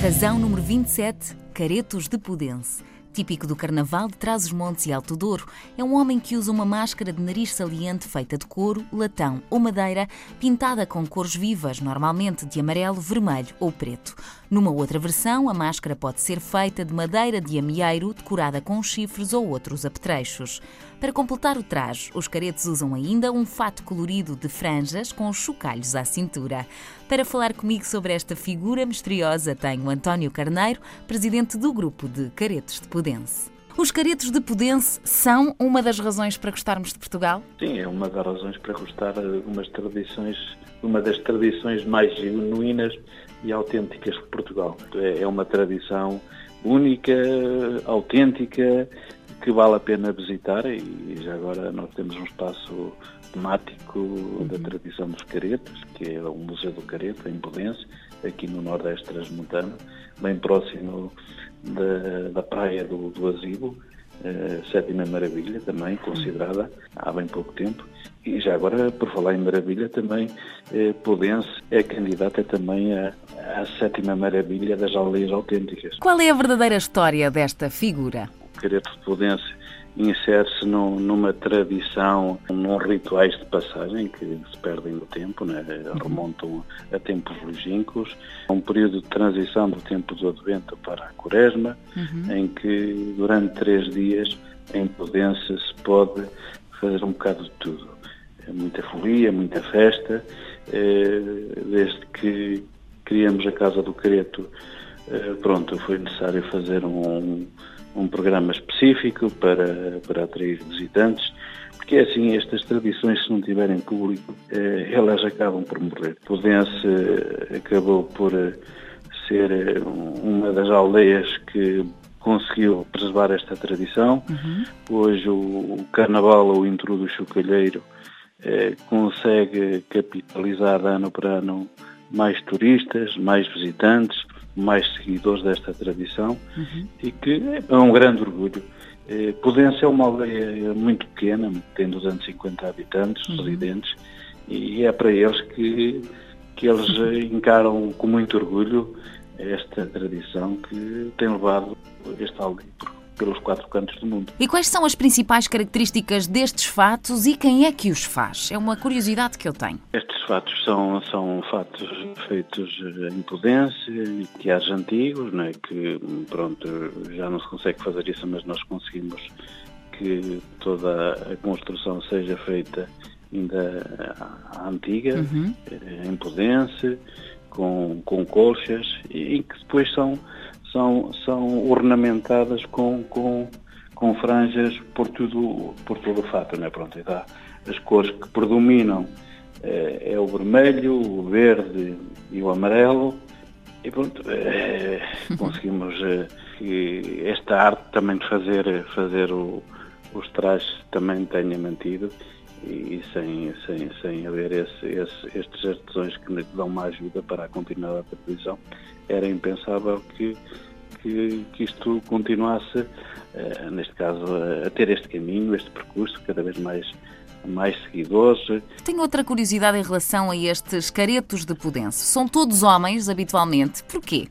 Edição número 27, Caretos de Pudense. Típico do Carnaval de Trás-os-Montes e Alto Douro, é um homem que usa uma máscara de nariz saliente feita de couro, latão ou madeira, pintada com cores vivas, normalmente de amarelo, vermelho ou preto. Numa outra versão, a máscara pode ser feita de madeira de amieiro, decorada com chifres ou outros apetrechos. Para completar o traje, os caretos usam ainda um fato colorido de franjas com chocalhos à cintura. Para falar comigo sobre esta figura misteriosa, tenho António Carneiro, presidente do grupo de Caretos de Pudense. Os caretos de Pudense são uma das razões para gostarmos de Portugal? Sim, é uma das razões para gostar de umas tradições, uma das tradições mais genuínas e autênticas de Portugal. É, é uma tradição única, autêntica, que vale a pena visitar e já agora nós temos um espaço temático uhum. da tradição dos caretos, que é o Museu do Careto, em Pudense, aqui no Nordeste Transmontano, bem próximo da, da praia do, do Asilo, uh, Sétima Maravilha, também considerada há bem pouco tempo. E já agora, por falar em maravilha, também uh, Pudense é candidata também à, à Sétima Maravilha das aldeias autênticas. Qual é a verdadeira história desta figura? O Careto de Pudense insere-se numa tradição, num rituais de passagem que se perdem no tempo, né? remontam a tempos longínquos, um período de transição do tempo do Advento para a Quaresma, uhum. em que durante três dias em Prudência se pode fazer um bocado de tudo. É muita folia, muita festa, é, desde que criamos a Casa do Careto, é, pronto, foi necessário fazer um um programa específico para, para atrair visitantes, porque é assim, estas tradições, se não tiverem público, eh, elas acabam por morrer. Pudense eh, acabou por eh, ser eh, uma das aldeias que conseguiu preservar esta tradição. Uhum. Hoje o, Carnaval ou o do Chocalheiro eh, consegue capitalizar ano para ano mais turistas, mais visitantes, mais seguidores desta tradição uhum. e que é um grande orgulho. Eh, é uma aldeia muito pequena, tem 250 habitantes, uhum. residentes, e é para eles que, que eles encaram com muito orgulho esta tradição que tem levado esta aldeia pelos quatro cantos do mundo. E quais são as principais características destes fatos e quem é que os faz? É uma curiosidade que eu tenho. Estes fatos são, são fatos feitos em Pudência, teatros antigos, né, que pronto, já não se consegue fazer isso, mas nós conseguimos que toda a construção seja feita ainda antiga, uhum. em Pudência, com, com colchas, e que depois são são, são ornamentadas com, com, com franjas por tudo, por todo o fato, né? Pronto, e dá as cores que predominam é, é o vermelho, o verde e o amarelo. E pronto, é, conseguimos é, que esta arte também de fazer, fazer o, os trajes também tenha mantido e sem, sem, sem haver esse, esse, estes artesãos que dão uma ajuda para a continuidade da televisão, era impensável que, que, que isto continuasse, uh, neste caso, a ter este caminho, este percurso cada vez mais mais seguidores. Tenho outra curiosidade em relação a estes caretos de Pudense. São todos homens, habitualmente. Porquê?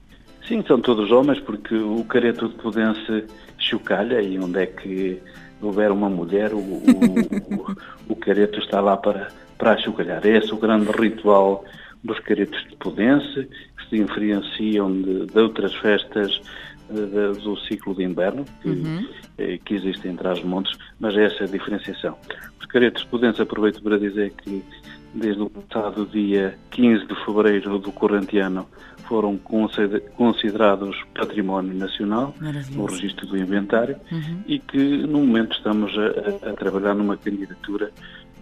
Sim, são todos homens, porque o careto de Pudense chocalha e onde é que houver uma mulher, o, o, o, careto está lá para, para chocalhar. Esse é o grande ritual dos caretos de Pudense, que se diferenciam de, de outras festas eh, de, do ciclo de inverno que, uhum. eh, que existe entre as montes, mas essa é a diferenciação. Os caretos de Pudense, aproveito para dizer que desde o passado dia 15 de fevereiro do corrente ano foram considerados património nacional no registro do inventário uhum. e que no momento estamos a, a trabalhar numa candidatura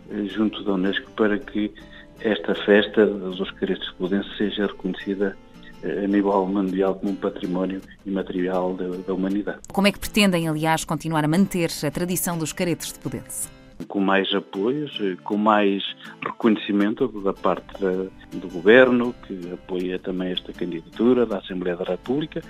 eh, junto da Unesco para que esta festa dos Caretos de Pudense seja reconhecida eh, a nível mundial como um património imaterial da, da, humanidade. Como é que pretendem, aliás, continuar a manter a tradição dos caretos de Pudense? Com mais apoios, eh, com mais reconhecimento da parte da, do Governo, que apoia também esta candidatura da Assembleia da República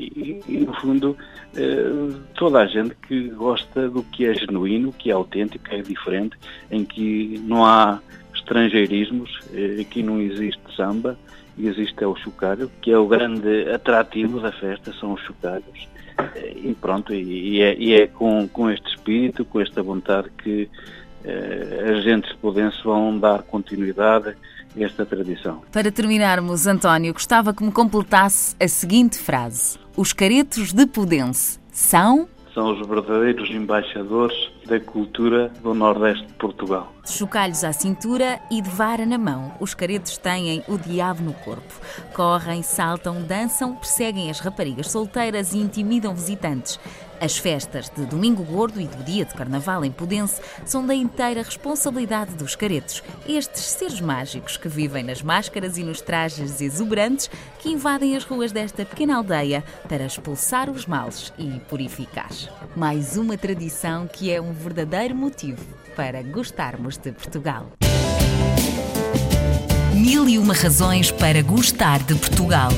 e, e no fundo, eh, toda a gente que gosta do que é genuíno, que é autêntico, que é diferente, em que não há estrangeirismos, eh, aqui não existe samba, existe é o chocalho, que é o grande atrativo da festa, são os chocalhos. E pronto, e, é, e é com, com este espírito, com esta vontade que eh, as gentes de Pudense vão dar continuidade a esta tradição. Para terminarmos, António, gostava que me completasse a seguinte frase. Os caretos de Pudense são são os verdadeiros embaixadores da cultura do Nordeste de Portugal. De chocalhos à cintura e de vara na mão, os caretos têm o diabo no corpo. Correm, saltam, dançam, perseguem as raparigas solteiras e intimidam visitantes. As festas de Domingo Gordo e do Dia de Carnaval em Pudense são da inteira responsabilidade dos caretos, estes seres mágicos que vivem nas máscaras e nos trajes exuberantes que invadem as ruas desta pequena aldeia para expulsar os males e purificar. Mais uma tradição que é um verdadeiro motivo para gostarmos de Portugal. Mil e uma razões para gostar de Portugal.